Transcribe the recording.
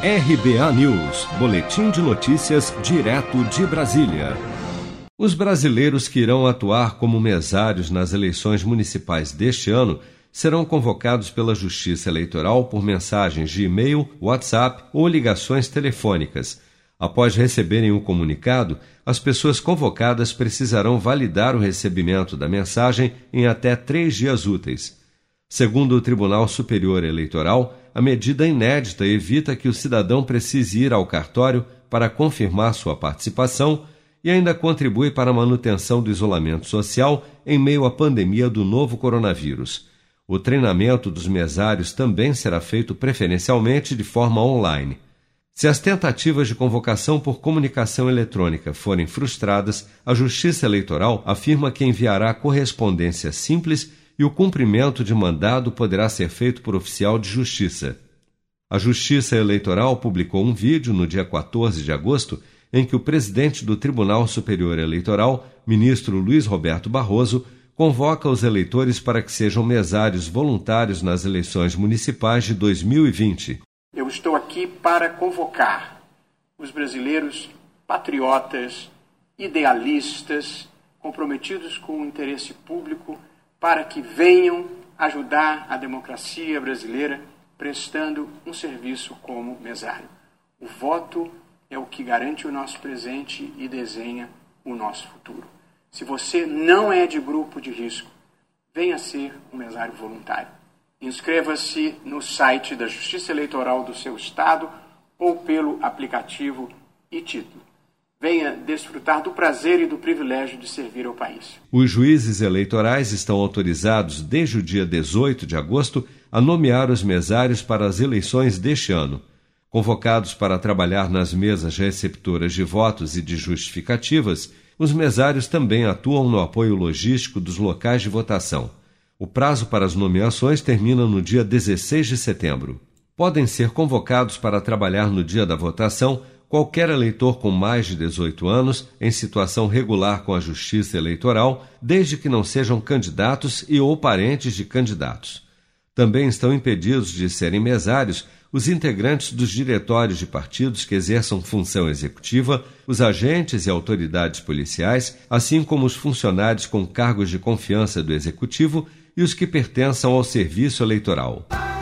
RBA News, Boletim de Notícias, direto de Brasília. Os brasileiros que irão atuar como mesários nas eleições municipais deste ano serão convocados pela Justiça Eleitoral por mensagens de e-mail, WhatsApp ou ligações telefônicas. Após receberem o comunicado, as pessoas convocadas precisarão validar o recebimento da mensagem em até três dias úteis. Segundo o Tribunal Superior Eleitoral, a medida inédita evita que o cidadão precise ir ao cartório para confirmar sua participação e ainda contribui para a manutenção do isolamento social em meio à pandemia do novo coronavírus. O treinamento dos mesários também será feito preferencialmente de forma online. Se as tentativas de convocação por comunicação eletrônica forem frustradas, a Justiça Eleitoral afirma que enviará correspondência simples e o cumprimento de mandado poderá ser feito por oficial de justiça. A Justiça Eleitoral publicou um vídeo no dia 14 de agosto em que o presidente do Tribunal Superior Eleitoral, ministro Luiz Roberto Barroso, convoca os eleitores para que sejam mesários voluntários nas eleições municipais de 2020. Eu estou aqui para convocar os brasileiros patriotas, idealistas, comprometidos com o interesse público para que venham ajudar a democracia brasileira prestando um serviço como mesário. O voto é o que garante o nosso presente e desenha o nosso futuro. Se você não é de grupo de risco, venha ser um mesário voluntário. Inscreva-se no site da Justiça Eleitoral do seu estado ou pelo aplicativo e título venha desfrutar do prazer e do privilégio de servir ao país. Os juízes eleitorais estão autorizados desde o dia 18 de agosto a nomear os mesários para as eleições deste ano. Convocados para trabalhar nas mesas receptoras de votos e de justificativas, os mesários também atuam no apoio logístico dos locais de votação. O prazo para as nomeações termina no dia 16 de setembro. Podem ser convocados para trabalhar no dia da votação qualquer eleitor com mais de 18 anos em situação regular com a Justiça Eleitoral, desde que não sejam candidatos e ou parentes de candidatos. Também estão impedidos de serem mesários os integrantes dos diretórios de partidos que exerçam função executiva, os agentes e autoridades policiais, assim como os funcionários com cargos de confiança do executivo e os que pertençam ao serviço eleitoral.